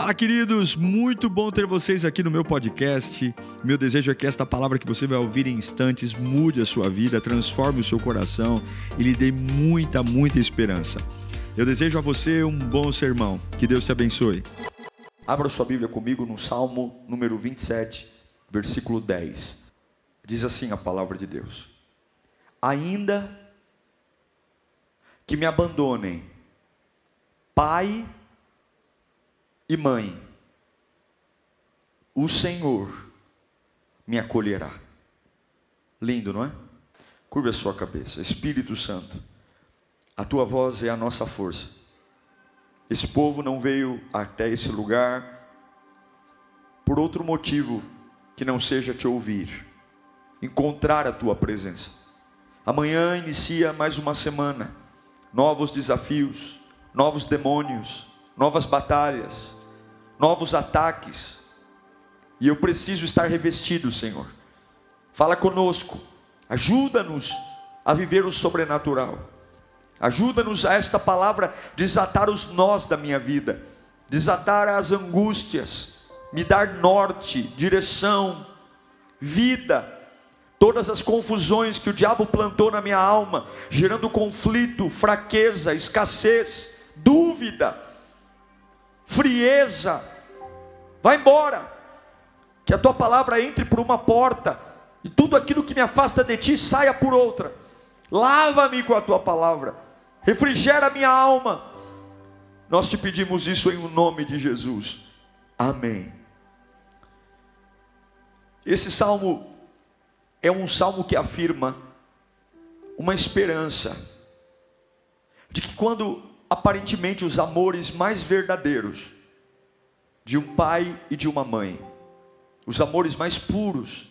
Fala, queridos! Muito bom ter vocês aqui no meu podcast. Meu desejo é que esta palavra que você vai ouvir em instantes mude a sua vida, transforme o seu coração e lhe dê muita, muita esperança. Eu desejo a você um bom sermão. Que Deus te abençoe. Abra sua Bíblia comigo no Salmo número 27, versículo 10. Diz assim a palavra de Deus: Ainda que me abandonem pai e mãe, o Senhor me acolherá. Lindo, não é? Curva a sua cabeça. Espírito Santo, a tua voz é a nossa força. Esse povo não veio até esse lugar por outro motivo que não seja te ouvir, encontrar a tua presença. Amanhã inicia mais uma semana, novos desafios, novos demônios, novas batalhas, novos ataques. E eu preciso estar revestido, Senhor. Fala conosco, ajuda-nos a viver o sobrenatural. Ajuda-nos a esta palavra desatar os nós da minha vida, desatar as angústias, me dar norte, direção, vida, todas as confusões que o diabo plantou na minha alma, gerando conflito, fraqueza, escassez, dúvida, frieza. Vai embora. Que a tua palavra entre por uma porta e tudo aquilo que me afasta de ti saia por outra. Lava-me com a tua palavra. Refrigera minha alma. Nós te pedimos isso em nome de Jesus. Amém. Esse salmo é um salmo que afirma uma esperança de que quando aparentemente os amores mais verdadeiros de um pai e de uma mãe, os amores mais puros,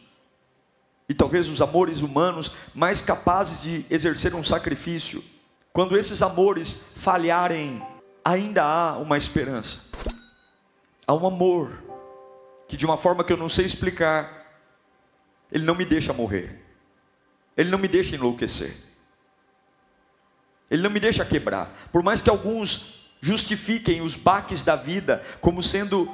e talvez os amores humanos mais capazes de exercer um sacrifício, quando esses amores falharem, ainda há uma esperança, há um amor, que de uma forma que eu não sei explicar, ele não me deixa morrer, ele não me deixa enlouquecer. Ele não me deixa quebrar. Por mais que alguns justifiquem os baques da vida como sendo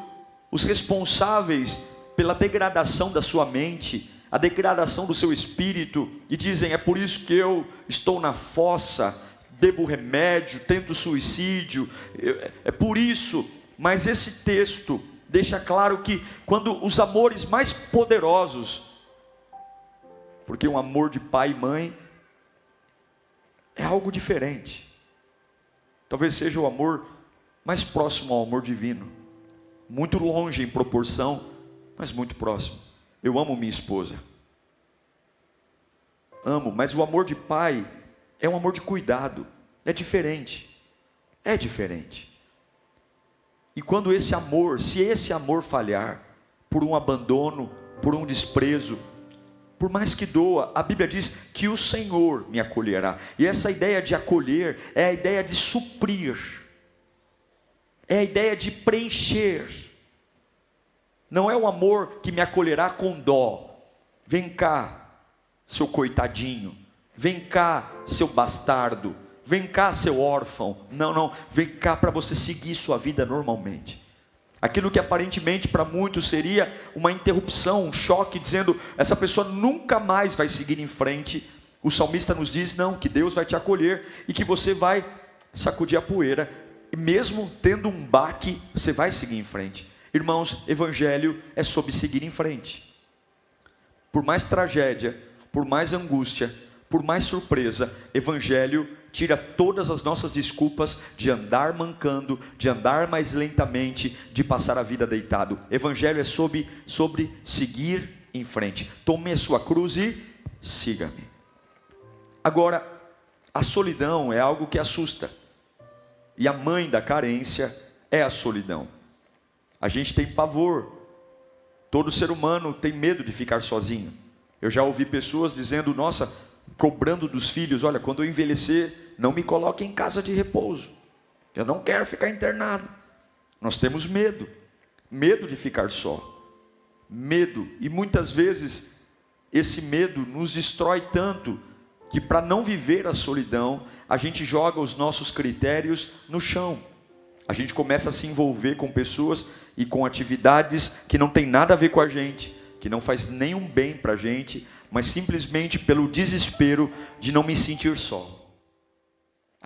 os responsáveis pela degradação da sua mente, a degradação do seu espírito, e dizem: é por isso que eu estou na fossa, bebo remédio, tento suicídio, é por isso. Mas esse texto deixa claro que quando os amores mais poderosos, porque um amor de pai e mãe é algo diferente. Talvez seja o amor mais próximo ao amor divino, muito longe em proporção, mas muito próximo. Eu amo minha esposa. Amo, mas o amor de pai é um amor de cuidado, é diferente. É diferente. E quando esse amor, se esse amor falhar, por um abandono, por um desprezo, por mais que doa, a Bíblia diz que o Senhor me acolherá. E essa ideia de acolher é a ideia de suprir, é a ideia de preencher. Não é o amor que me acolherá com dó. Vem cá, seu coitadinho. Vem cá, seu bastardo. Vem cá, seu órfão. Não, não. Vem cá para você seguir sua vida normalmente. Aquilo que aparentemente para muitos seria uma interrupção, um choque, dizendo essa pessoa nunca mais vai seguir em frente. O salmista nos diz: não, que Deus vai te acolher e que você vai sacudir a poeira, e mesmo tendo um baque, você vai seguir em frente. Irmãos, evangelho é sobre seguir em frente. Por mais tragédia, por mais angústia, por mais surpresa, evangelho tira todas as nossas desculpas de andar mancando, de andar mais lentamente, de passar a vida deitado. Evangelho é sobre, sobre seguir em frente. Tome a sua cruz e siga-me. Agora, a solidão é algo que assusta. E a mãe da carência é a solidão. A gente tem pavor. Todo ser humano tem medo de ficar sozinho. Eu já ouvi pessoas dizendo: "Nossa, cobrando dos filhos: olha, quando eu envelhecer, não me coloque em casa de repouso. Eu não quero ficar internado. Nós temos medo, medo de ficar só. Medo, e muitas vezes esse medo nos destrói tanto que para não viver a solidão, a gente joga os nossos critérios no chão. A gente começa a se envolver com pessoas e com atividades que não tem nada a ver com a gente, que não faz nenhum bem para a gente, mas simplesmente pelo desespero de não me sentir só.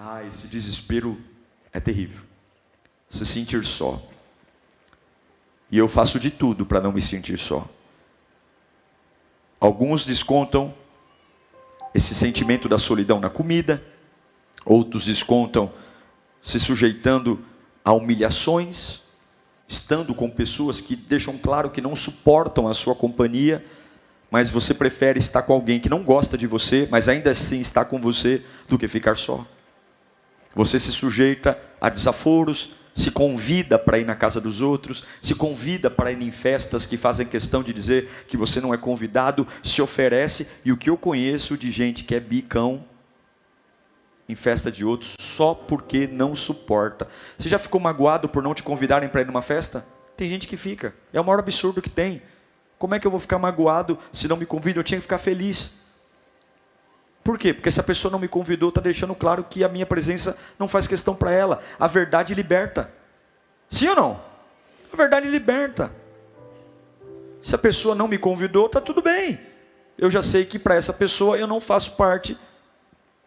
Ah, esse desespero é terrível. Se sentir só. E eu faço de tudo para não me sentir só. Alguns descontam esse sentimento da solidão na comida, outros descontam se sujeitando a humilhações, estando com pessoas que deixam claro que não suportam a sua companhia, mas você prefere estar com alguém que não gosta de você, mas ainda assim está com você, do que ficar só. Você se sujeita a desaforos, se convida para ir na casa dos outros, se convida para ir em festas que fazem questão de dizer que você não é convidado, se oferece, e o que eu conheço de gente que é bicão em festa de outros só porque não suporta. Você já ficou magoado por não te convidarem para ir numa festa? Tem gente que fica. É o maior absurdo que tem. Como é que eu vou ficar magoado se não me convidam? Eu tinha que ficar feliz. Por quê? Porque se a pessoa não me convidou, está deixando claro que a minha presença não faz questão para ela. A verdade liberta. Sim ou não? A verdade liberta. Se a pessoa não me convidou, está tudo bem. Eu já sei que para essa pessoa eu não faço parte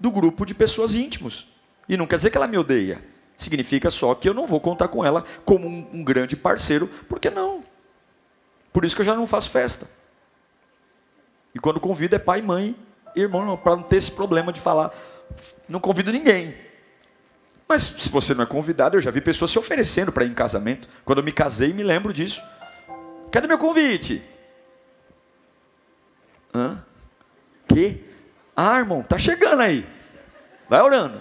do grupo de pessoas íntimos. E não quer dizer que ela me odeia. Significa só que eu não vou contar com ela como um, um grande parceiro, porque não. Por isso que eu já não faço festa. E quando convido é pai, mãe, irmão, para não ter esse problema de falar, não convido ninguém. Mas se você não é convidado, eu já vi pessoas se oferecendo para ir em casamento. Quando eu me casei, me lembro disso. Cadê meu convite? Hã? Que? Ah, irmão, tá chegando aí. Vai orando.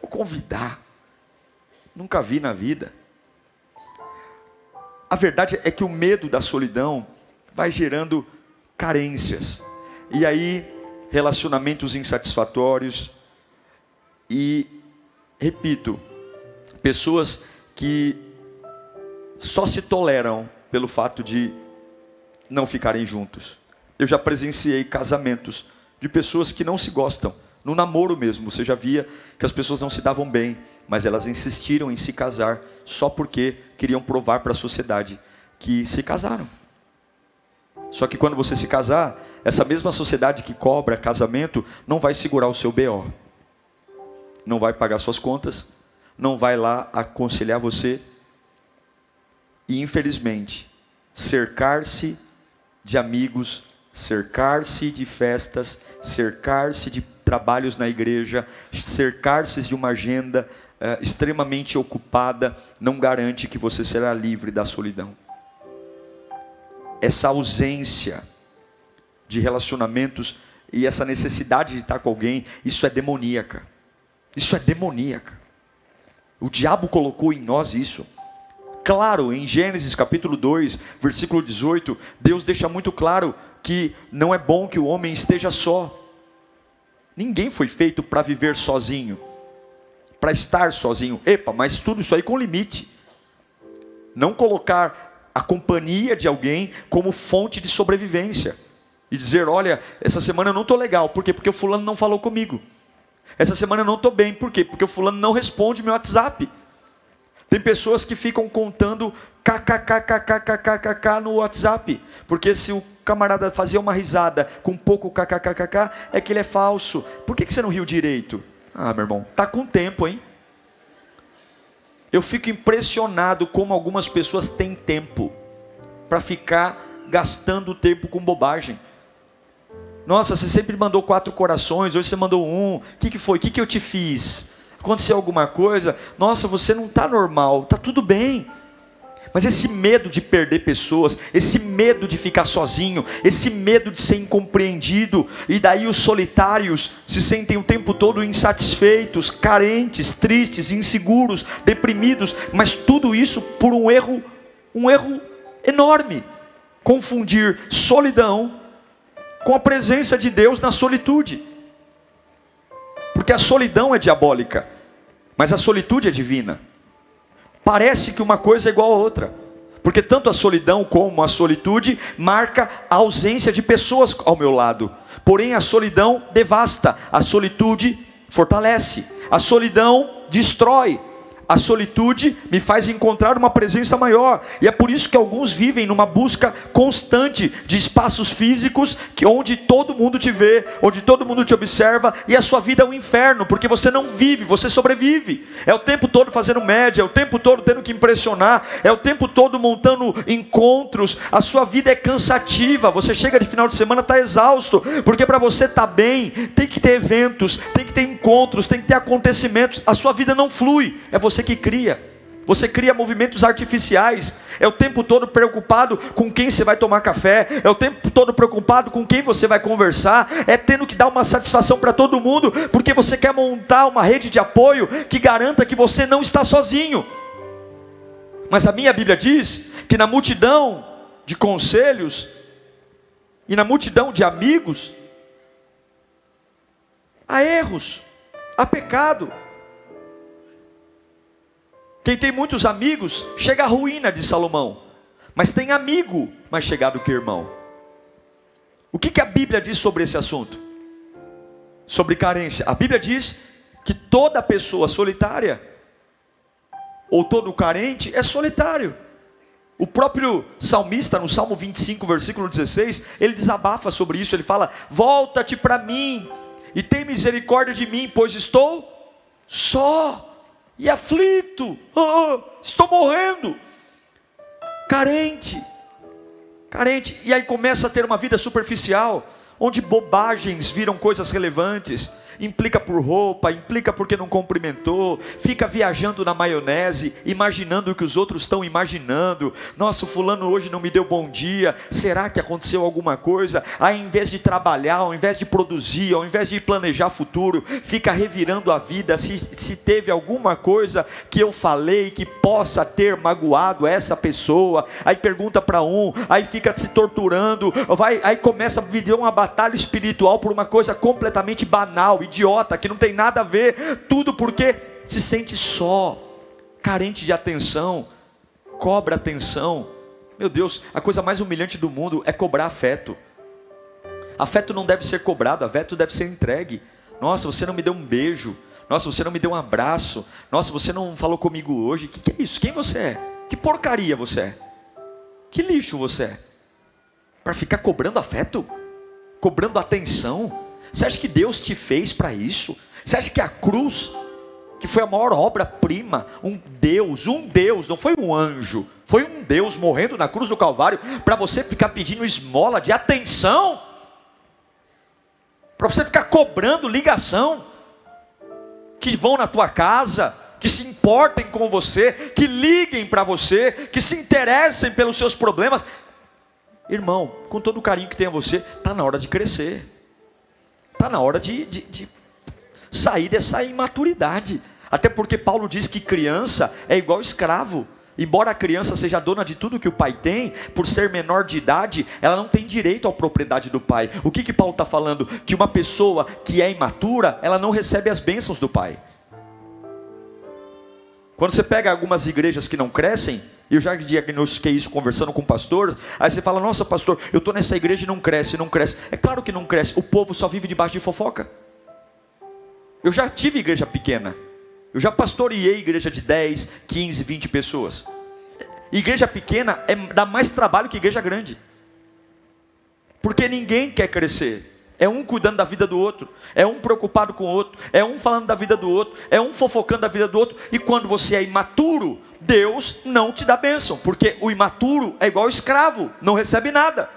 Vou convidar. Nunca vi na vida. A verdade é que o medo da solidão vai gerando carências. E aí, relacionamentos insatisfatórios. E, repito, pessoas que só se toleram pelo fato de não ficarem juntos. Eu já presenciei casamentos de pessoas que não se gostam. No namoro mesmo, você já via que as pessoas não se davam bem, mas elas insistiram em se casar só porque queriam provar para a sociedade que se casaram. Só que quando você se casar, essa mesma sociedade que cobra casamento não vai segurar o seu BO, não vai pagar suas contas, não vai lá aconselhar você. E infelizmente, cercar-se de amigos, cercar-se de festas, cercar-se de trabalhos na igreja, cercar-se de uma agenda uh, extremamente ocupada, não garante que você será livre da solidão. Essa ausência de relacionamentos e essa necessidade de estar com alguém, isso é demoníaca. Isso é demoníaca. O diabo colocou em nós isso. Claro, em Gênesis capítulo 2, versículo 18, Deus deixa muito claro que não é bom que o homem esteja só. Ninguém foi feito para viver sozinho, para estar sozinho. Epa, mas tudo isso aí com limite. Não colocar a companhia de alguém como fonte de sobrevivência. E dizer, olha, essa semana eu não estou legal. Por quê? Porque o fulano não falou comigo. Essa semana eu não estou bem. Por quê? Porque o fulano não responde meu WhatsApp. Tem pessoas que ficam contando kkkkkkk no WhatsApp, porque se o camarada fazia uma risada com pouco kkkk, é que ele é falso. Por que, que você não riu direito? Ah, meu irmão, tá com tempo, hein? Eu fico impressionado como algumas pessoas têm tempo para ficar gastando tempo com bobagem. Nossa, você sempre mandou quatro corações, hoje você mandou um. O que, que foi? O que, que eu te fiz? Aconteceu alguma coisa? Nossa, você não está normal. Está tudo bem. Mas esse medo de perder pessoas, esse medo de ficar sozinho, esse medo de ser incompreendido, e daí os solitários se sentem o tempo todo insatisfeitos, carentes, tristes, inseguros, deprimidos, mas tudo isso por um erro, um erro enorme. Confundir solidão com a presença de Deus na solitude. Porque a solidão é diabólica, mas a solitude é divina. Parece que uma coisa é igual a outra. Porque tanto a solidão como a solitude marca a ausência de pessoas ao meu lado. Porém a solidão devasta, a solitude fortalece. A solidão destrói, a solitude me faz encontrar uma presença maior. E é por isso que alguns vivem numa busca constante de espaços físicos, que onde todo mundo te vê, onde todo mundo te observa, e a sua vida é um inferno, porque você não vive, você sobrevive. É o tempo todo fazendo média, é o tempo todo tendo que impressionar, é o tempo todo montando encontros. A sua vida é cansativa. Você chega de final de semana está exausto, porque para você tá bem, tem que ter eventos, tem que ter encontros, tem que ter acontecimentos. A sua vida não flui. É você você que cria. Você cria movimentos artificiais, é o tempo todo preocupado com quem você vai tomar café, é o tempo todo preocupado com quem você vai conversar, é tendo que dar uma satisfação para todo mundo, porque você quer montar uma rede de apoio que garanta que você não está sozinho. Mas a minha Bíblia diz que na multidão de conselhos e na multidão de amigos há erros, há pecado. Quem tem muitos amigos, chega à ruína de Salomão. Mas tem amigo mais chegado que irmão. O que, que a Bíblia diz sobre esse assunto? Sobre carência. A Bíblia diz que toda pessoa solitária, ou todo carente, é solitário. O próprio salmista, no Salmo 25, versículo 16, ele desabafa sobre isso. Ele fala: Volta-te para mim e tem misericórdia de mim, pois estou só e aflito, oh, estou morrendo, carente, carente, e aí começa a ter uma vida superficial, onde bobagens viram coisas relevantes, implica por roupa, implica porque não cumprimentou, fica viajando na maionese, imaginando o que os outros estão imaginando. Nossa, o fulano hoje não me deu bom dia, será que aconteceu alguma coisa? Aí, ao invés de trabalhar, ao invés de produzir, ao invés de planejar futuro, fica revirando a vida se, se teve alguma coisa que eu falei que possa ter magoado essa pessoa. Aí pergunta para um, aí fica se torturando, vai, aí começa a viver uma batalha espiritual por uma coisa completamente banal, idiota, que não tem nada a ver, tudo porque se sente só, carente de atenção, cobra atenção. Meu Deus, a coisa mais humilhante do mundo é cobrar afeto. Afeto não deve ser cobrado, afeto deve ser entregue. Nossa, você não me deu um beijo. Nossa, você não me deu um abraço. Nossa, você não falou comigo hoje. O que, que é isso? Quem você é? Que porcaria você é? Que lixo você é? Para ficar cobrando afeto? Cobrando atenção? Você acha que Deus te fez para isso? Você acha que a cruz, que foi a maior obra-prima, um Deus, um Deus, não foi um anjo, foi um Deus morrendo na cruz do Calvário, para você ficar pedindo esmola de atenção, para você ficar cobrando ligação, que vão na tua casa, que se importem com você, que liguem para você, que se interessem pelos seus problemas. Irmão, com todo o carinho que tem a você, está na hora de crescer. Está na hora de, de, de sair dessa imaturidade. Até porque Paulo diz que criança é igual escravo. Embora a criança seja dona de tudo que o pai tem, por ser menor de idade, ela não tem direito à propriedade do pai. O que, que Paulo está falando? Que uma pessoa que é imatura, ela não recebe as bênçãos do pai. Quando você pega algumas igrejas que não crescem, eu já diagnostiquei isso conversando com pastores, aí você fala, nossa pastor, eu estou nessa igreja e não cresce, não cresce. É claro que não cresce, o povo só vive debaixo de fofoca. Eu já tive igreja pequena, eu já pastoreei igreja de 10, 15, 20 pessoas. Igreja pequena é, dá mais trabalho que igreja grande. Porque ninguém quer crescer. É um cuidando da vida do outro, é um preocupado com o outro, é um falando da vida do outro, é um fofocando da vida do outro. E quando você é imaturo, Deus não te dá bênção, porque o imaturo é igual escravo, não recebe nada.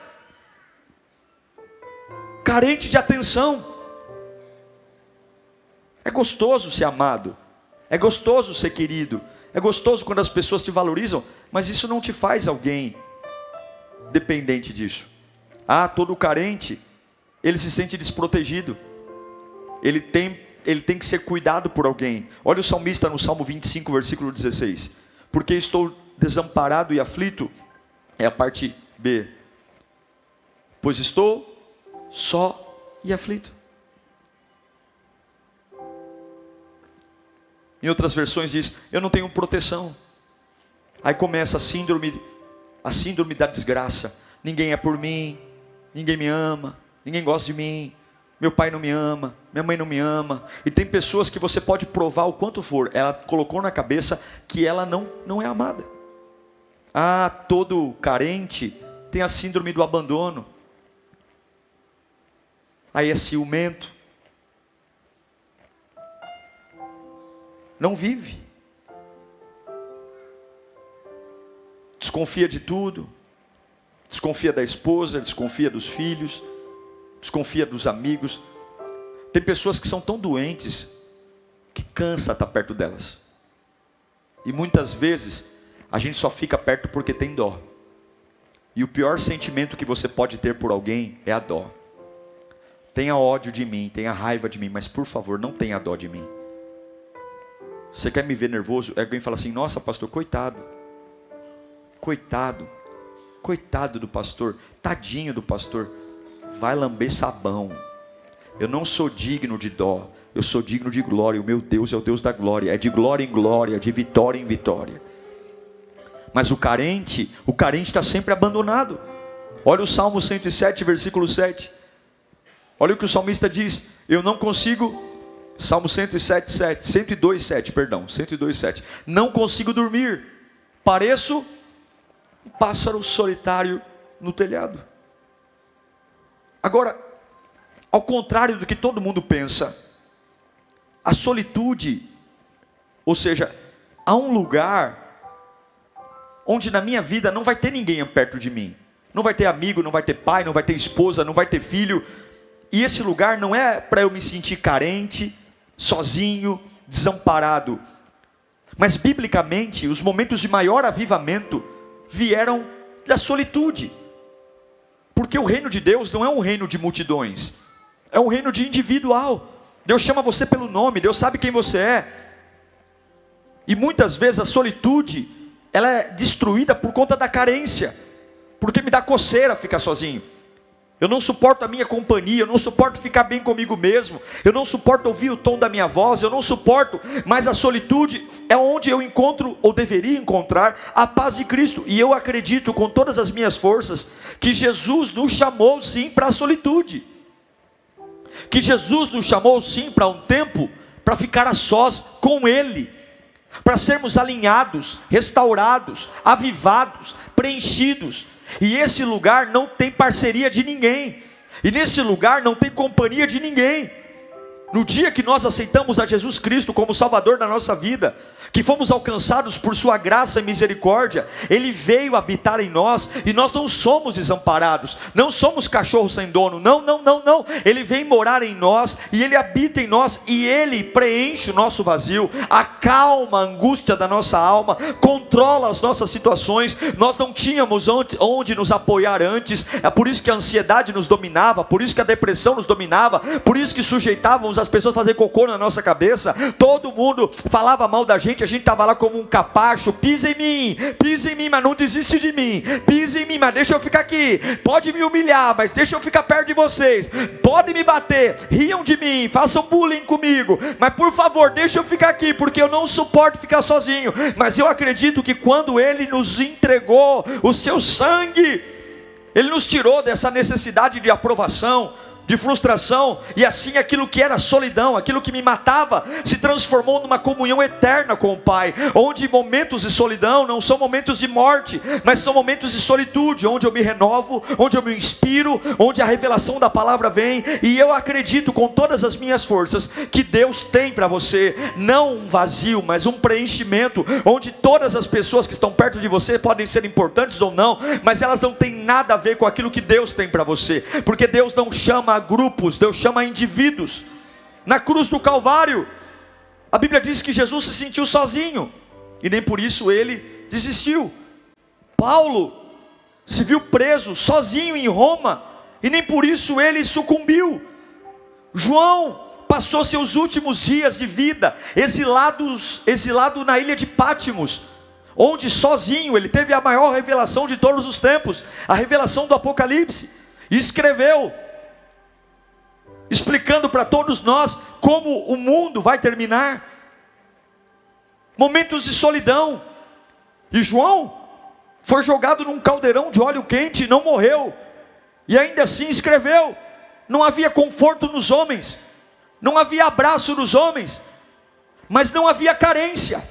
Carente de atenção. É gostoso ser amado, é gostoso ser querido, é gostoso quando as pessoas te valorizam, mas isso não te faz alguém dependente disso. Ah, todo carente ele se sente desprotegido. Ele tem, ele tem que ser cuidado por alguém. Olha o salmista no Salmo 25, versículo 16. Porque estou desamparado e aflito, é a parte B. Pois estou só e aflito. Em outras versões diz: Eu não tenho proteção. Aí começa a síndrome, a síndrome da desgraça. Ninguém é por mim, ninguém me ama, ninguém gosta de mim, meu pai não me ama, minha mãe não me ama. E tem pessoas que você pode provar o quanto for, ela colocou na cabeça que ela não, não é amada. Ah, todo carente tem a síndrome do abandono. Aí é ciumento. Não vive. Desconfia de tudo. Desconfia da esposa, desconfia dos filhos desconfia dos amigos. Tem pessoas que são tão doentes que cansa estar perto delas. E muitas vezes a gente só fica perto porque tem dó. E o pior sentimento que você pode ter por alguém é a dó. Tenha ódio de mim, tenha raiva de mim, mas por favor, não tenha dó de mim. Você quer me ver nervoso? Alguém fala assim: Nossa, pastor, coitado. Coitado. Coitado do pastor. Tadinho do pastor vai lamber sabão. Eu não sou digno de dó, eu sou digno de glória. O meu Deus é o Deus da glória, é de glória em glória, de vitória em vitória. Mas o carente, o carente está sempre abandonado. Olha o Salmo 107, versículo 7. Olha o que o salmista diz: Eu não consigo. Salmo 107, 7, 102, 7, perdão, 102, 7. Não consigo dormir, pareço um pássaro solitário no telhado. Agora, ao contrário do que todo mundo pensa, a solitude, ou seja, há um lugar onde na minha vida não vai ter ninguém perto de mim. Não vai ter amigo, não vai ter pai, não vai ter esposa, não vai ter filho. E esse lugar não é para eu me sentir carente, sozinho, desamparado. Mas biblicamente, os momentos de maior avivamento vieram da solitude. Porque o reino de Deus não é um reino de multidões, é um reino de individual. Deus chama você pelo nome, Deus sabe quem você é. E muitas vezes a solitude, ela é destruída por conta da carência, porque me dá coceira ficar sozinho. Eu não suporto a minha companhia, eu não suporto ficar bem comigo mesmo, eu não suporto ouvir o tom da minha voz, eu não suporto, mas a solitude. É onde eu encontro, ou deveria encontrar, a paz de Cristo, e eu acredito com todas as minhas forças, que Jesus nos chamou sim para a solitude, que Jesus nos chamou sim para um tempo, para ficar a sós com Ele, para sermos alinhados, restaurados, avivados, preenchidos, e esse lugar não tem parceria de ninguém. E nesse lugar não tem companhia de ninguém. No dia que nós aceitamos a Jesus Cristo como Salvador da nossa vida, que fomos alcançados por Sua graça e misericórdia, Ele veio habitar em nós e nós não somos desamparados, não somos cachorros sem dono, não, não, não, não. Ele vem morar em nós e Ele habita em nós e Ele preenche o nosso vazio, acalma a angústia da nossa alma, controla as nossas situações. Nós não tínhamos onde, onde nos apoiar antes, é por isso que a ansiedade nos dominava, por isso que a depressão nos dominava, por isso que sujeitávamos as pessoas a fazer cocô na nossa cabeça. Todo mundo falava mal da gente a gente estava lá como um capacho, pisa em mim, pisa em mim, mas não desiste de mim, pisa em mim, mas deixa eu ficar aqui, pode me humilhar, mas deixa eu ficar perto de vocês, pode me bater, riam de mim, façam bullying comigo, mas por favor, deixa eu ficar aqui, porque eu não suporto ficar sozinho, mas eu acredito que quando Ele nos entregou o seu sangue, Ele nos tirou dessa necessidade de aprovação, de frustração, e assim aquilo que era solidão, aquilo que me matava, se transformou numa comunhão eterna com o Pai, onde momentos de solidão não são momentos de morte, mas são momentos de solitude, onde eu me renovo, onde eu me inspiro, onde a revelação da palavra vem, e eu acredito com todas as minhas forças que Deus tem para você, não um vazio, mas um preenchimento, onde todas as pessoas que estão perto de você podem ser importantes ou não, mas elas não têm nada a ver com aquilo que Deus tem para você, porque Deus não chama chama grupos, Deus chama indivíduos. Na cruz do Calvário, a Bíblia diz que Jesus se sentiu sozinho e nem por isso ele desistiu. Paulo se viu preso sozinho em Roma e nem por isso ele sucumbiu. João passou seus últimos dias de vida exilados, exilado na ilha de Pátimos, onde sozinho ele teve a maior revelação de todos os tempos, a revelação do Apocalipse, e escreveu explicando para todos nós como o mundo vai terminar. Momentos de solidão. E João foi jogado num caldeirão de óleo quente e não morreu. E ainda assim escreveu: não havia conforto nos homens, não havia abraço nos homens, mas não havia carência,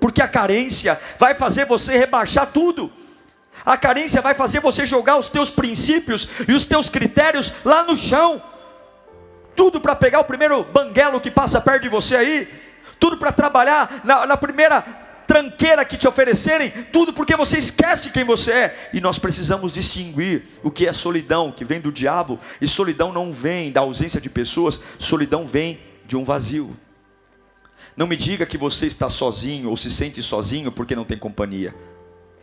porque a carência vai fazer você rebaixar tudo. A carência vai fazer você jogar os teus princípios e os teus critérios lá no chão. Tudo para pegar o primeiro banguelo que passa perto de você aí, tudo para trabalhar na, na primeira tranqueira que te oferecerem, tudo porque você esquece quem você é. E nós precisamos distinguir o que é solidão, que vem do diabo, e solidão não vem da ausência de pessoas, solidão vem de um vazio. Não me diga que você está sozinho ou se sente sozinho porque não tem companhia.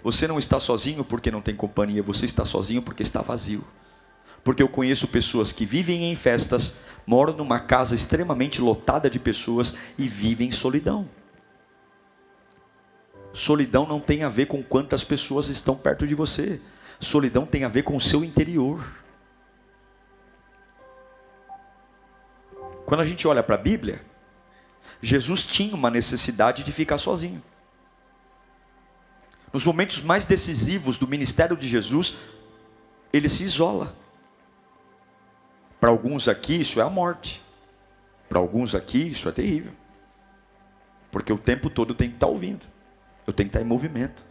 Você não está sozinho porque não tem companhia, você está sozinho porque está vazio. Porque eu conheço pessoas que vivem em festas, moram numa casa extremamente lotada de pessoas e vivem em solidão. Solidão não tem a ver com quantas pessoas estão perto de você. Solidão tem a ver com o seu interior. Quando a gente olha para a Bíblia, Jesus tinha uma necessidade de ficar sozinho. Nos momentos mais decisivos do ministério de Jesus, ele se isola. Para alguns aqui isso é a morte. Para alguns aqui isso é terrível. Porque o tempo todo tem que estar ouvindo. Eu tenho que estar em movimento.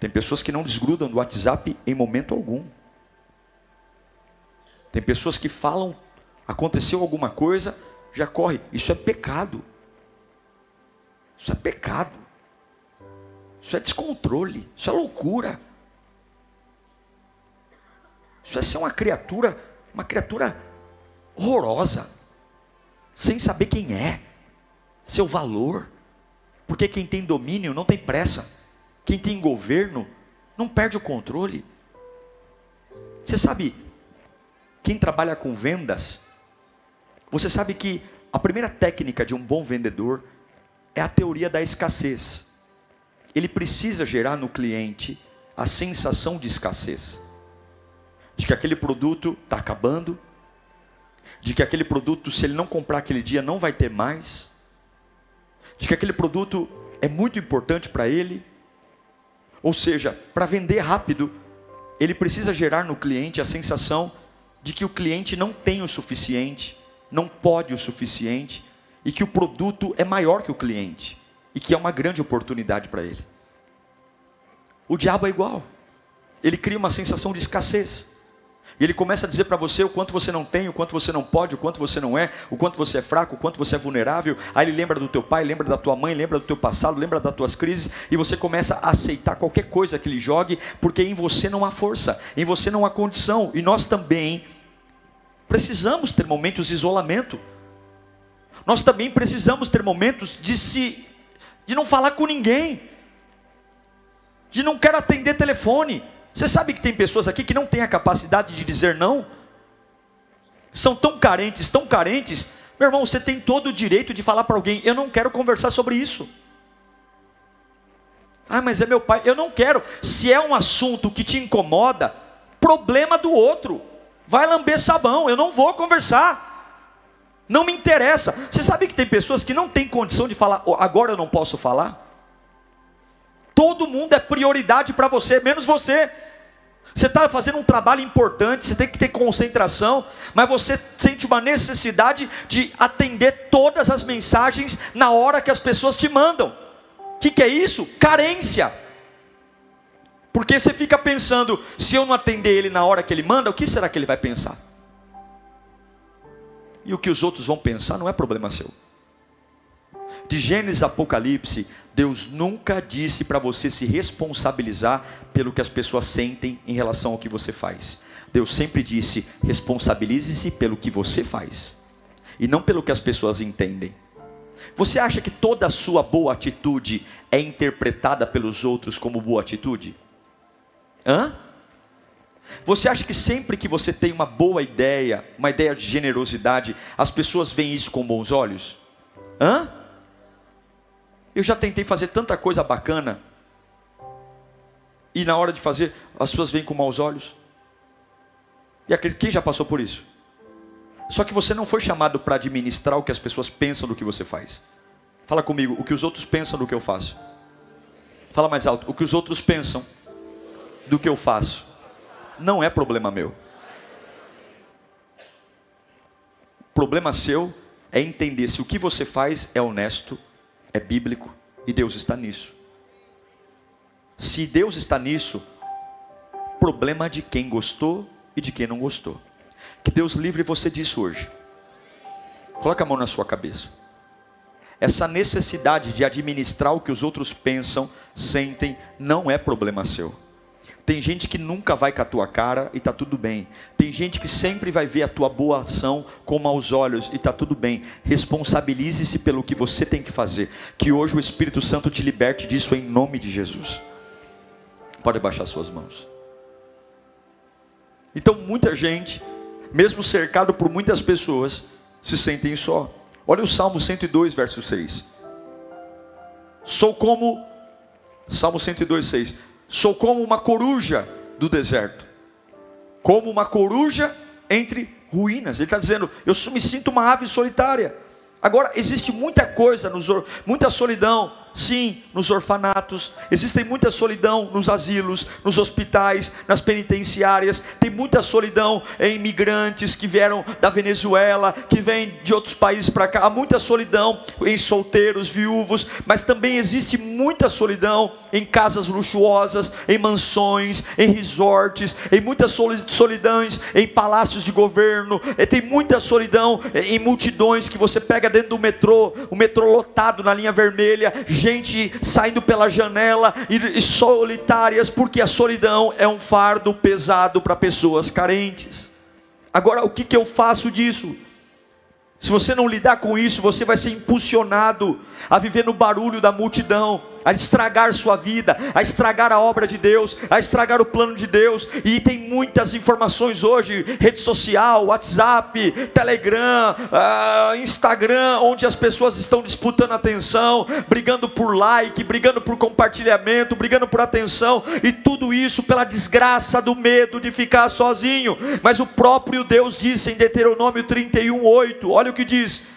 Tem pessoas que não desgrudam do WhatsApp em momento algum. Tem pessoas que falam, aconteceu alguma coisa, já corre. Isso é pecado. Isso é pecado. Isso é descontrole. Isso é loucura. Isso é ser uma criatura, uma criatura horrorosa, sem saber quem é, seu valor. Porque quem tem domínio não tem pressa. Quem tem governo não perde o controle. Você sabe, quem trabalha com vendas, você sabe que a primeira técnica de um bom vendedor é a teoria da escassez. Ele precisa gerar no cliente a sensação de escassez, de que aquele produto está acabando, de que aquele produto, se ele não comprar aquele dia, não vai ter mais de que aquele produto é muito importante para ele. Ou seja, para vender rápido, ele precisa gerar no cliente a sensação de que o cliente não tem o suficiente, não pode o suficiente e que o produto é maior que o cliente e que é uma grande oportunidade para ele. O diabo é igual. Ele cria uma sensação de escassez. E ele começa a dizer para você o quanto você não tem, o quanto você não pode, o quanto você não é, o quanto você é fraco, o quanto você é vulnerável. Aí ele lembra do teu pai, lembra da tua mãe, lembra do teu passado, lembra das tuas crises, e você começa a aceitar qualquer coisa que ele jogue, porque em você não há força, em você não há condição. E nós também precisamos ter momentos de isolamento. Nós também precisamos ter momentos de se de não falar com ninguém. De não quero atender telefone você sabe que tem pessoas aqui que não têm a capacidade de dizer não? São tão carentes, tão carentes. Meu irmão, você tem todo o direito de falar para alguém: eu não quero conversar sobre isso. Ah, mas é meu pai. Eu não quero. Se é um assunto que te incomoda, problema do outro. Vai lamber sabão. Eu não vou conversar. Não me interessa. Você sabe que tem pessoas que não têm condição de falar, agora eu não posso falar? Todo mundo é prioridade para você, menos você. Você está fazendo um trabalho importante, você tem que ter concentração, mas você sente uma necessidade de atender todas as mensagens na hora que as pessoas te mandam. O que, que é isso? Carência. Porque você fica pensando, se eu não atender ele na hora que ele manda, o que será que ele vai pensar? E o que os outros vão pensar não é problema seu. De Gênesis a Apocalipse, Deus nunca disse para você se responsabilizar pelo que as pessoas sentem em relação ao que você faz. Deus sempre disse: responsabilize-se pelo que você faz e não pelo que as pessoas entendem. Você acha que toda a sua boa atitude é interpretada pelos outros como boa atitude? Hã? Você acha que sempre que você tem uma boa ideia, uma ideia de generosidade, as pessoas veem isso com bons olhos? Hã? Eu já tentei fazer tanta coisa bacana. E na hora de fazer, as pessoas vêm com maus olhos. E aquele, quem já passou por isso? Só que você não foi chamado para administrar o que as pessoas pensam do que você faz. Fala comigo, o que os outros pensam do que eu faço. Fala mais alto, o que os outros pensam do que eu faço. Não é problema meu. Problema seu é entender se o que você faz é honesto, é bíblico e Deus está nisso. Se Deus está nisso, problema de quem gostou e de quem não gostou. Que Deus livre você disso hoje. Coloca a mão na sua cabeça. Essa necessidade de administrar o que os outros pensam, sentem, não é problema seu. Tem gente que nunca vai com a tua cara e está tudo bem. Tem gente que sempre vai ver a tua boa ação com maus olhos e está tudo bem. Responsabilize-se pelo que você tem que fazer. Que hoje o Espírito Santo te liberte disso em nome de Jesus. Pode baixar suas mãos. Então, muita gente, mesmo cercado por muitas pessoas, se sentem só. Olha o Salmo 102, verso 6. Sou como Salmo 102, 6 Sou como uma coruja do deserto, como uma coruja entre ruínas. Ele está dizendo: eu me sinto uma ave solitária. Agora, existe muita coisa, muita solidão, sim, nos orfanatos, existem muita solidão nos asilos, nos hospitais, nas penitenciárias, tem muita solidão em imigrantes que vieram da Venezuela, que vêm de outros países para cá, há muita solidão em solteiros, viúvos, mas também existe muita solidão em casas luxuosas, em mansões, em resorts, em muitas solidões em palácios de governo, tem muita solidão em multidões que você pega dentro do metrô, o metrô lotado na linha vermelha, gente saindo pela janela e, solitárias, porque a solidão é um fardo pesado para pessoas carentes. Agora, o que, que eu faço disso? Se você não lidar com isso, você vai ser impulsionado a viver no barulho da multidão, a estragar sua vida, a estragar a obra de Deus, a estragar o plano de Deus. E tem muitas informações hoje: rede social, WhatsApp, Telegram, uh, Instagram, onde as pessoas estão disputando atenção, brigando por like, brigando por compartilhamento, brigando por atenção, e tudo isso pela desgraça do medo de ficar sozinho. Mas o próprio Deus disse em Deuteronômio 31:8, olha o que diz.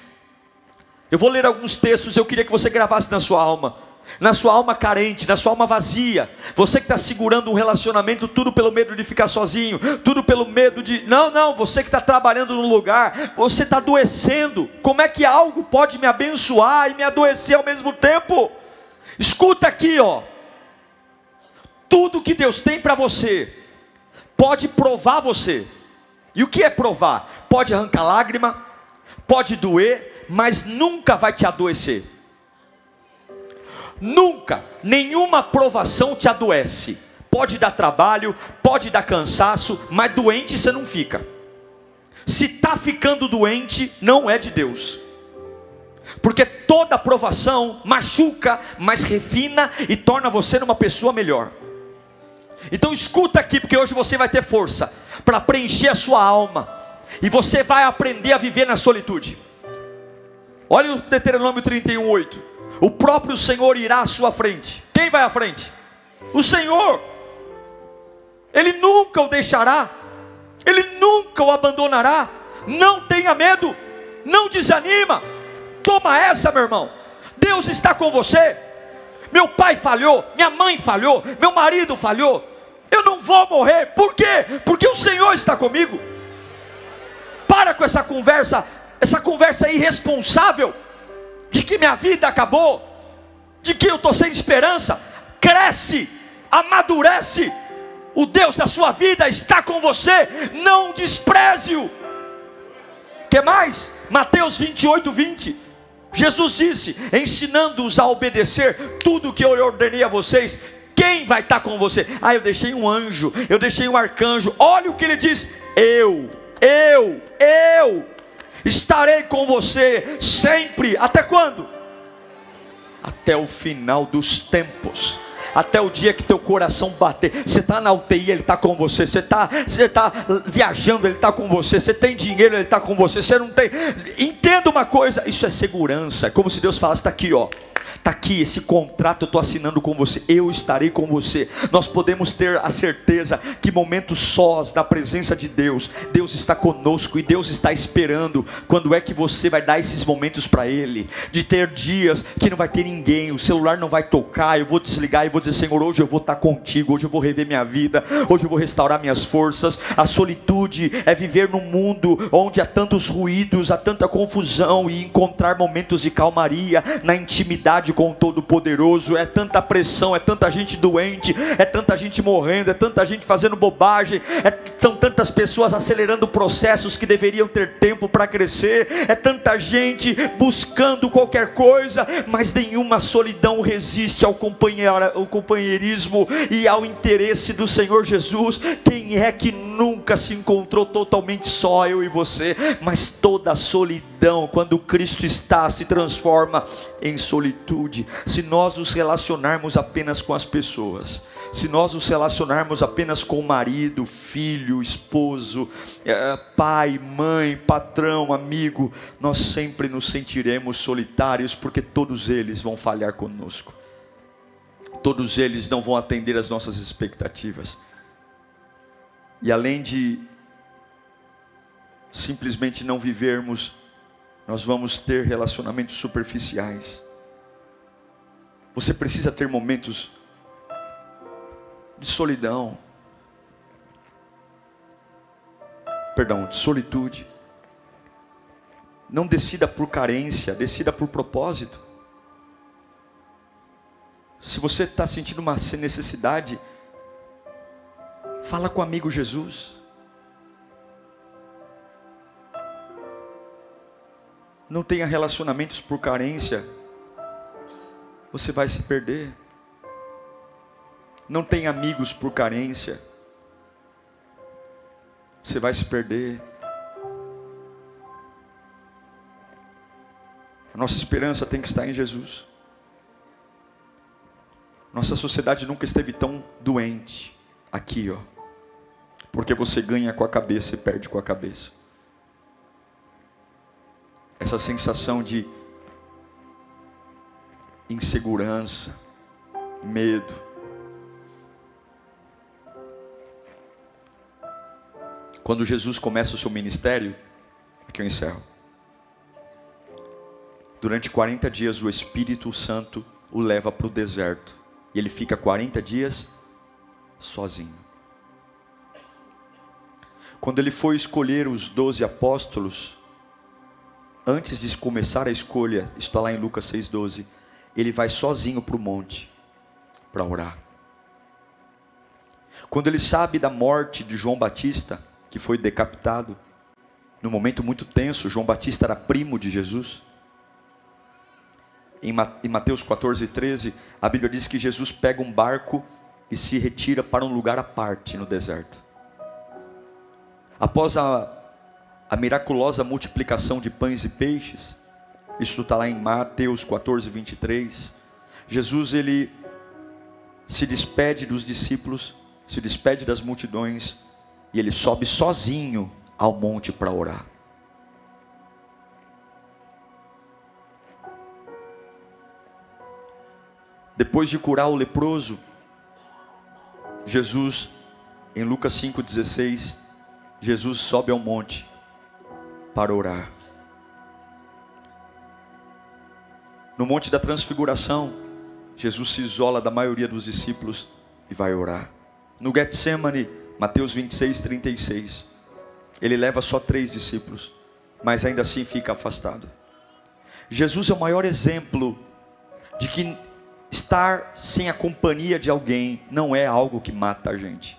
Eu vou ler alguns textos, eu queria que você gravasse na sua alma na sua alma carente, na sua alma vazia, você que está segurando um relacionamento, tudo pelo medo de ficar sozinho, tudo pelo medo de. Não, não, você que está trabalhando no lugar, você está adoecendo. Como é que algo pode me abençoar e me adoecer ao mesmo tempo? Escuta aqui, ó. Tudo que Deus tem para você pode provar você. E o que é provar? Pode arrancar lágrima, pode doer, mas nunca vai te adoecer. Nunca, nenhuma provação te adoece. Pode dar trabalho, pode dar cansaço, mas doente você não fica. Se está ficando doente, não é de Deus. Porque toda provação machuca, mas refina e torna você uma pessoa melhor. Então escuta aqui, porque hoje você vai ter força para preencher a sua alma. E você vai aprender a viver na solitude. Olha o Deuteronômio 31:8 o próprio Senhor irá à sua frente. Quem vai à frente? O Senhor. Ele nunca o deixará, ele nunca o abandonará. Não tenha medo, não desanima. Toma essa, meu irmão. Deus está com você. Meu pai falhou, minha mãe falhou, meu marido falhou. Eu não vou morrer. Por quê? Porque o Senhor está comigo. Para com essa conversa, essa conversa irresponsável de que minha vida acabou, de que eu estou sem esperança, cresce, amadurece. O Deus da sua vida está com você, não despreze-o. que mais? Mateus 28, 20. Jesus disse, ensinando-os a obedecer tudo o que eu ordenei a vocês. Quem vai estar com você? Ah, eu deixei um anjo, eu deixei um arcanjo. Olha o que ele diz: Eu, eu, eu estarei com você sempre. Até quando? Até o final dos tempos até o dia que teu coração bater. Você está na UTI, Ele está com você. Você está você tá viajando, Ele está com você. Você tem dinheiro, Ele está com você. Você não tem. Entenda uma coisa: isso é segurança. É como se Deus falasse: está aqui, ó. Está aqui esse contrato, eu estou assinando com você, eu estarei com você. Nós podemos ter a certeza que momentos sós da presença de Deus, Deus está conosco e Deus está esperando. Quando é que você vai dar esses momentos para Ele? De ter dias que não vai ter ninguém, o celular não vai tocar, eu vou desligar e vou dizer dizer: Senhor, hoje eu vou estar contigo, hoje eu vou rever minha vida, hoje eu vou restaurar minhas forças. A solitude é viver num mundo onde há tantos ruídos, há tanta confusão e encontrar momentos de calmaria na intimidade com o Todo-Poderoso. É tanta pressão, é tanta gente doente, é tanta gente morrendo, é tanta gente fazendo bobagem, é, são tantas pessoas acelerando processos que deveriam ter tempo para crescer, é tanta gente buscando qualquer coisa, mas nenhuma solidão resiste ao, ao companheirismo e ao interesse do Senhor Jesus. Quem é que nunca se encontrou totalmente só, eu e você? Mas toda a solidão, quando Cristo está, se transforma em solitude. Se nós nos relacionarmos apenas com as pessoas, se nós nos relacionarmos apenas com o marido, filho, esposo, é, pai, mãe, patrão, amigo, nós sempre nos sentiremos solitários, porque todos eles vão falhar conosco, todos eles não vão atender às nossas expectativas, e além de simplesmente não vivermos, nós vamos ter relacionamentos superficiais. Você precisa ter momentos de solidão, perdão, de solitude. Não decida por carência, decida por propósito. Se você está sentindo uma necessidade, fala com o amigo Jesus. Não tenha relacionamentos por carência, você vai se perder não tem amigos por carência, você vai se perder. A nossa esperança tem que estar em Jesus. Nossa sociedade nunca esteve tão doente aqui, ó. Porque você ganha com a cabeça e perde com a cabeça. Essa sensação de insegurança, medo, Quando Jesus começa o seu ministério, aqui eu encerro. Durante 40 dias o Espírito Santo o leva para o deserto. E ele fica 40 dias sozinho. Quando ele foi escolher os doze apóstolos, antes de começar a escolha, está lá em Lucas 6,12, ele vai sozinho para o monte para orar. Quando ele sabe da morte de João Batista, que foi decapitado. Num momento muito tenso, João Batista era primo de Jesus. Em Mateus 14, 13, a Bíblia diz que Jesus pega um barco e se retira para um lugar à parte no deserto. Após a, a miraculosa multiplicação de pães e peixes, isso está lá em Mateus 14, 23. Jesus ele se despede dos discípulos, se despede das multidões e ele sobe sozinho ao monte para orar. Depois de curar o leproso, Jesus, em Lucas 5,16, Jesus sobe ao monte para orar. No Monte da Transfiguração, Jesus se isola da maioria dos discípulos e vai orar. No Getsemane, Mateus 26, 36. Ele leva só três discípulos, mas ainda assim fica afastado. Jesus é o maior exemplo de que estar sem a companhia de alguém não é algo que mata a gente.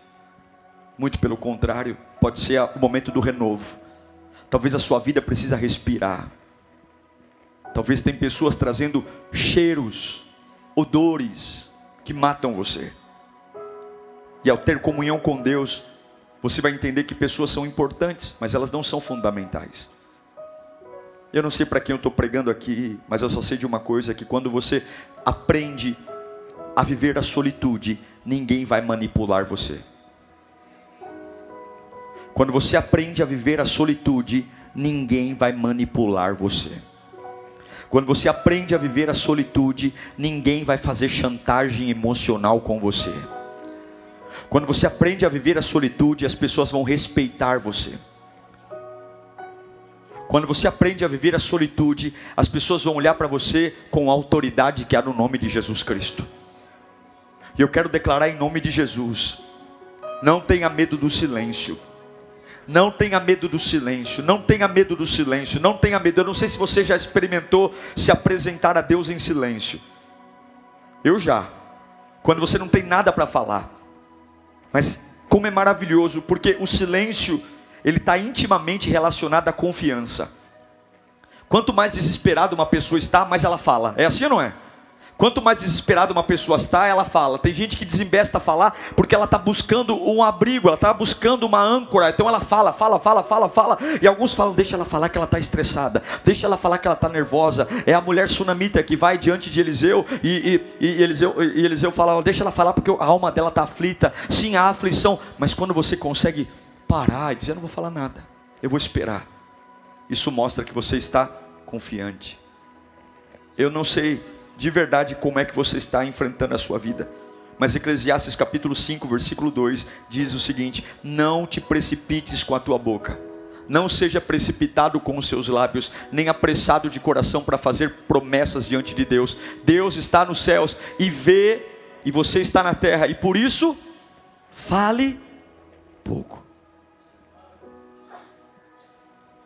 Muito pelo contrário, pode ser o momento do renovo. Talvez a sua vida precisa respirar. Talvez tem pessoas trazendo cheiros, odores que matam você. E ao ter comunhão com Deus, você vai entender que pessoas são importantes, mas elas não são fundamentais. Eu não sei para quem eu estou pregando aqui, mas eu só sei de uma coisa: que quando você aprende a viver a solitude, ninguém vai manipular você. Quando você aprende a viver a solitude, ninguém vai manipular você. Quando você aprende a viver a solitude, ninguém vai fazer chantagem emocional com você. Quando você aprende a viver a solitude, as pessoas vão respeitar você. Quando você aprende a viver a solitude, as pessoas vão olhar para você com a autoridade que há no nome de Jesus Cristo. E eu quero declarar em nome de Jesus: não tenha medo do silêncio. Não tenha medo do silêncio, não tenha medo do silêncio, não tenha medo. Eu não sei se você já experimentou se apresentar a Deus em silêncio. Eu já. Quando você não tem nada para falar. Mas como é maravilhoso, porque o silêncio ele está intimamente relacionado à confiança. Quanto mais desesperado uma pessoa está, mais ela fala. É assim ou não é? Quanto mais desesperada uma pessoa está, ela fala. Tem gente que desembesta a falar porque ela está buscando um abrigo, ela está buscando uma âncora. Então ela fala, fala, fala, fala, fala. E alguns falam, deixa ela falar que ela está estressada, deixa ela falar que ela está nervosa. É a mulher sunamita que vai diante de Eliseu e, e, e Eliseu, e Eliseu fala, deixa ela falar porque a alma dela está aflita. Sim, há aflição, mas quando você consegue parar e dizer, eu não vou falar nada, eu vou esperar. Isso mostra que você está confiante. Eu não sei de verdade como é que você está enfrentando a sua vida. Mas Eclesiastes capítulo 5, versículo 2 diz o seguinte: Não te precipites com a tua boca, não seja precipitado com os seus lábios, nem apressado de coração para fazer promessas diante de Deus. Deus está nos céus e vê, e você está na terra, e por isso, fale pouco.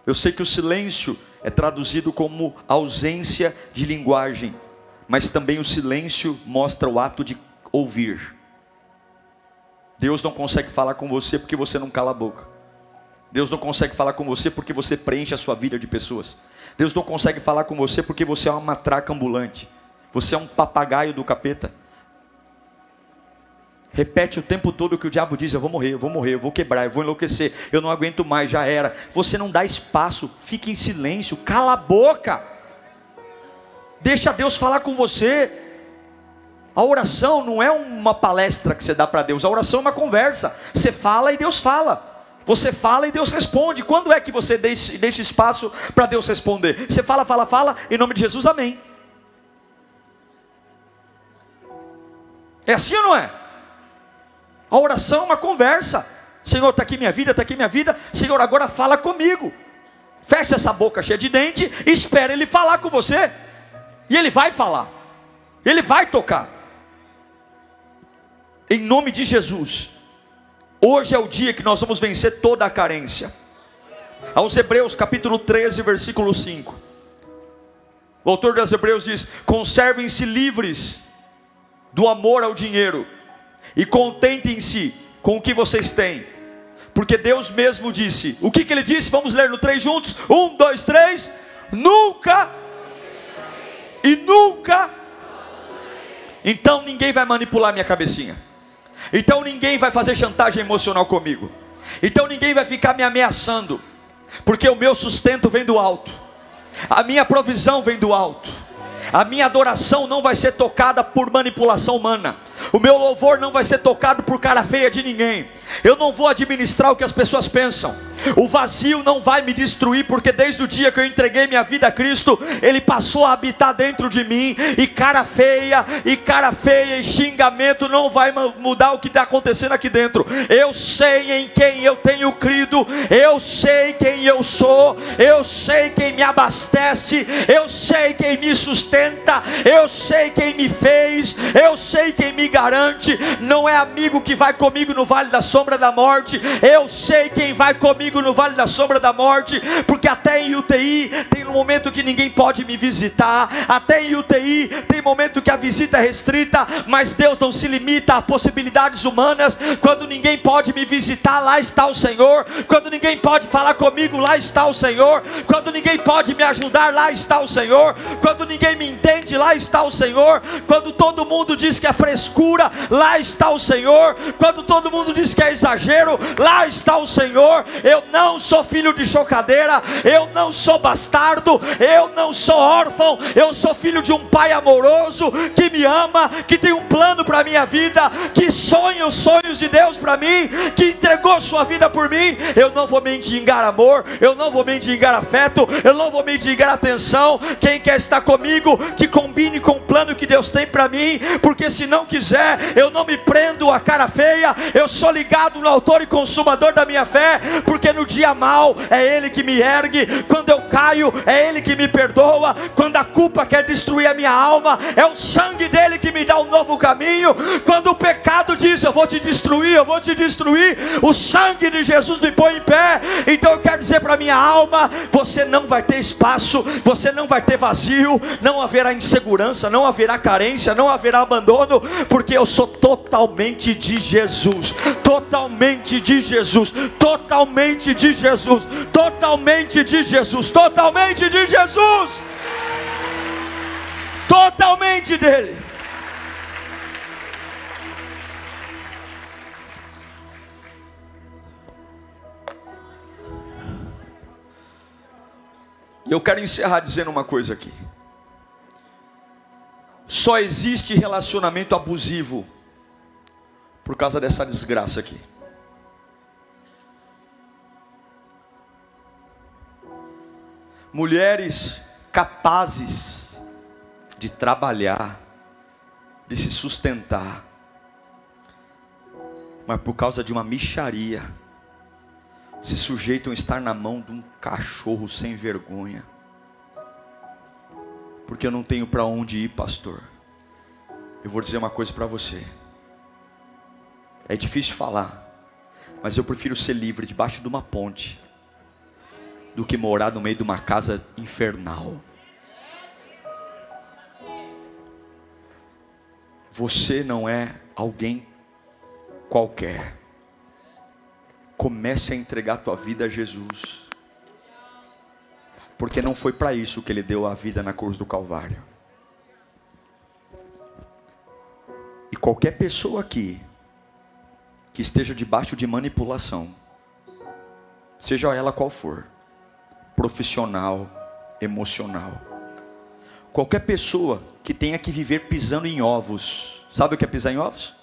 Eu sei que o silêncio é traduzido como ausência de linguagem mas também o silêncio mostra o ato de ouvir. Deus não consegue falar com você porque você não cala a boca. Deus não consegue falar com você porque você preenche a sua vida de pessoas. Deus não consegue falar com você porque você é uma matraca ambulante. Você é um papagaio do capeta. Repete o tempo todo que o diabo diz: Eu vou morrer, eu vou morrer, eu vou quebrar, eu vou enlouquecer, eu não aguento mais, já era. Você não dá espaço, fique em silêncio, cala a boca. Deixa Deus falar com você. A oração não é uma palestra que você dá para Deus, a oração é uma conversa. Você fala e Deus fala. Você fala e Deus responde. Quando é que você deixa, deixa espaço para Deus responder? Você fala, fala, fala, em nome de Jesus, amém. É assim ou não é? A oração é uma conversa. Senhor, está aqui minha vida, está aqui minha vida. Senhor, agora fala comigo. Fecha essa boca cheia de dente e espera Ele falar com você. E Ele vai falar, Ele vai tocar. Em nome de Jesus, hoje é o dia que nós vamos vencer toda a carência. Aos Hebreus capítulo 13, versículo 5. O autor das Hebreus diz: conservem-se livres do amor ao dinheiro e contentem-se com o que vocês têm, porque Deus mesmo disse: o que, que ele disse? Vamos ler no três juntos: um, dois, três. Nunca e nunca. Então ninguém vai manipular minha cabecinha. Então ninguém vai fazer chantagem emocional comigo. Então ninguém vai ficar me ameaçando, porque o meu sustento vem do alto, a minha provisão vem do alto. A minha adoração não vai ser tocada por manipulação humana. O meu louvor não vai ser tocado por cara feia de ninguém. Eu não vou administrar o que as pessoas pensam. O vazio não vai me destruir, porque desde o dia que eu entreguei minha vida a Cristo, Ele passou a habitar dentro de mim. E cara feia, e cara feia, e xingamento não vai mudar o que está acontecendo aqui dentro. Eu sei em quem eu tenho crido, eu sei quem eu sou, eu sei quem me abastece, eu sei quem me sustenta, eu sei quem me fez, eu sei quem me garante. Não é amigo que vai comigo no vale da sombra da morte, eu sei quem vai comigo comigo no vale da sombra da morte, porque até em UTI tem um momento que ninguém pode me visitar, até em UTI tem momento que a visita é restrita, mas Deus não se limita a possibilidades humanas. Quando ninguém pode me visitar, lá está o Senhor. Quando ninguém pode falar comigo, lá está o Senhor. Quando ninguém pode me ajudar, lá está o Senhor. Quando ninguém me entende, lá está o Senhor. Quando todo mundo diz que é frescura, lá está o Senhor. Quando todo mundo diz que é exagero, lá está o Senhor. Eu não sou filho de chocadeira, eu não sou bastardo, eu não sou órfão, eu sou filho de um pai amoroso que me ama, que tem um plano para a minha vida, que sonha os sonhos de Deus para mim, que entregou sua vida por mim. Eu não vou mendigar amor, eu não vou mendigar afeto, eu não vou mendigar atenção. Quem quer estar comigo, que combine com o plano que Deus tem para mim, porque se não quiser, eu não me prendo a cara feia, eu sou ligado no autor e consumador da minha fé, porque no dia mal é Ele que me ergue, quando eu caio, é Ele que me perdoa, quando a culpa quer destruir a minha alma, é o sangue dele que me dá um novo caminho, quando o pecado diz eu vou te destruir, eu vou te destruir, o sangue de Jesus me põe em pé, então eu quero dizer para minha alma: você não vai ter espaço, você não vai ter vazio, não haverá insegurança, não haverá carência, não haverá abandono, porque eu sou totalmente de Jesus, totalmente de Jesus, totalmente de Jesus, totalmente de Jesus, totalmente de Jesus, totalmente dele. Eu quero encerrar dizendo uma coisa aqui. Só existe relacionamento abusivo por causa dessa desgraça aqui. Mulheres capazes de trabalhar, de se sustentar, mas por causa de uma micharia, se sujeitam a estar na mão de um cachorro sem vergonha. Porque eu não tenho para onde ir, pastor. Eu vou dizer uma coisa para você. É difícil falar, mas eu prefiro ser livre debaixo de uma ponte do que morar no meio de uma casa infernal. Você não é alguém qualquer comece a entregar tua vida a Jesus. Porque não foi para isso que ele deu a vida na cruz do Calvário. E qualquer pessoa aqui que esteja debaixo de manipulação, seja ela qual for, profissional, emocional, qualquer pessoa que tenha que viver pisando em ovos, sabe o que é pisar em ovos?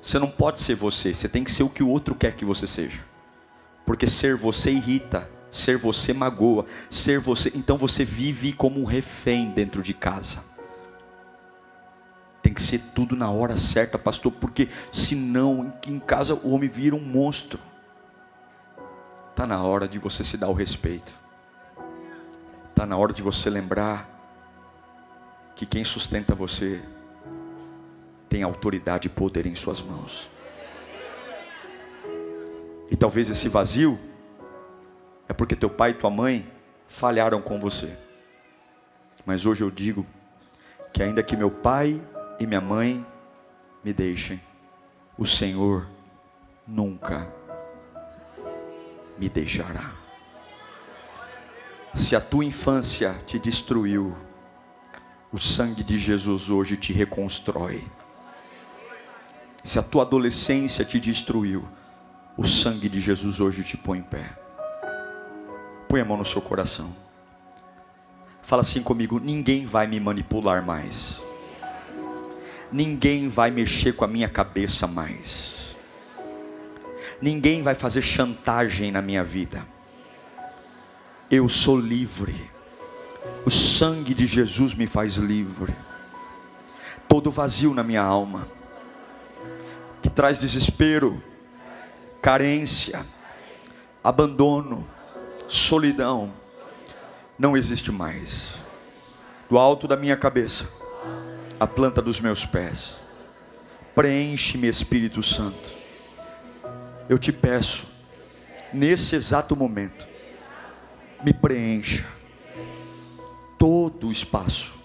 Você não pode ser você, você tem que ser o que o outro quer que você seja. Porque ser você irrita, ser você magoa, ser você, então você vive como um refém dentro de casa. Tem que ser tudo na hora certa, pastor, porque senão em casa o homem vira um monstro. Está na hora de você se dar o respeito. Está na hora de você lembrar que quem sustenta você tem autoridade e poder em suas mãos. E talvez esse vazio é porque teu pai e tua mãe falharam com você. Mas hoje eu digo que ainda que meu pai e minha mãe me deixem, o Senhor nunca me deixará. Se a tua infância te destruiu, o sangue de Jesus hoje te reconstrói. Se a tua adolescência te destruiu, o sangue de Jesus hoje te põe em pé. Põe a mão no seu coração. Fala assim comigo: ninguém vai me manipular mais. Ninguém vai mexer com a minha cabeça mais. Ninguém vai fazer chantagem na minha vida. Eu sou livre. O sangue de Jesus me faz livre. Todo vazio na minha alma que traz desespero, carência, abandono, solidão, não existe mais. Do alto da minha cabeça, a planta dos meus pés, preenche-me, Espírito Santo. Eu te peço, nesse exato momento, me preencha todo o espaço.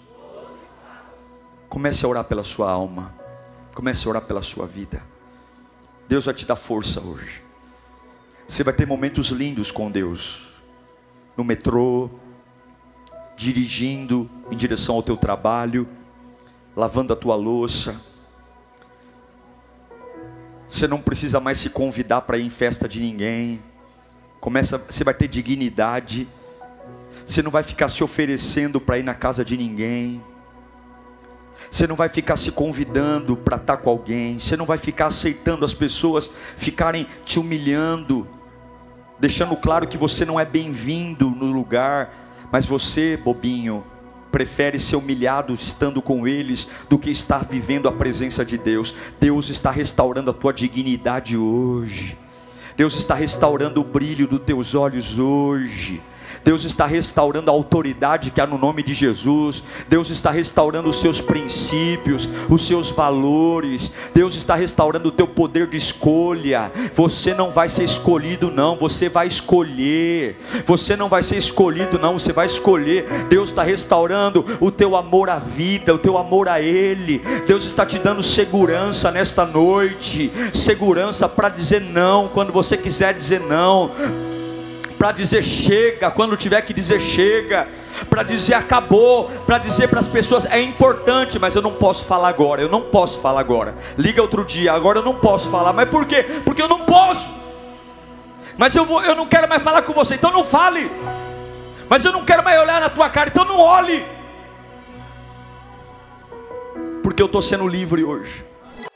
Comece a orar pela sua alma. Comece a orar pela sua vida. Deus vai te dar força hoje. Você vai ter momentos lindos com Deus. No metrô, dirigindo em direção ao teu trabalho, lavando a tua louça. Você não precisa mais se convidar para ir em festa de ninguém. Começa, você vai ter dignidade. Você não vai ficar se oferecendo para ir na casa de ninguém. Você não vai ficar se convidando para estar com alguém. Você não vai ficar aceitando as pessoas ficarem te humilhando, deixando claro que você não é bem-vindo no lugar. Mas você, bobinho, prefere ser humilhado estando com eles do que estar vivendo a presença de Deus. Deus está restaurando a tua dignidade hoje. Deus está restaurando o brilho dos teus olhos hoje. Deus está restaurando a autoridade que há no nome de Jesus. Deus está restaurando os seus princípios, os seus valores. Deus está restaurando o teu poder de escolha. Você não vai ser escolhido, não. Você vai escolher. Você não vai ser escolhido, não. Você vai escolher. Deus está restaurando o teu amor à vida, o teu amor a Ele. Deus está te dando segurança nesta noite. Segurança para dizer não quando você quiser dizer não para dizer chega, quando tiver que dizer chega, para dizer acabou, para dizer para as pessoas é importante, mas eu não posso falar agora, eu não posso falar agora. Liga outro dia, agora eu não posso falar, mas por quê? Porque eu não posso. Mas eu vou, eu não quero mais falar com você, então não fale. Mas eu não quero mais olhar na tua cara, então não olhe. Porque eu estou sendo livre hoje.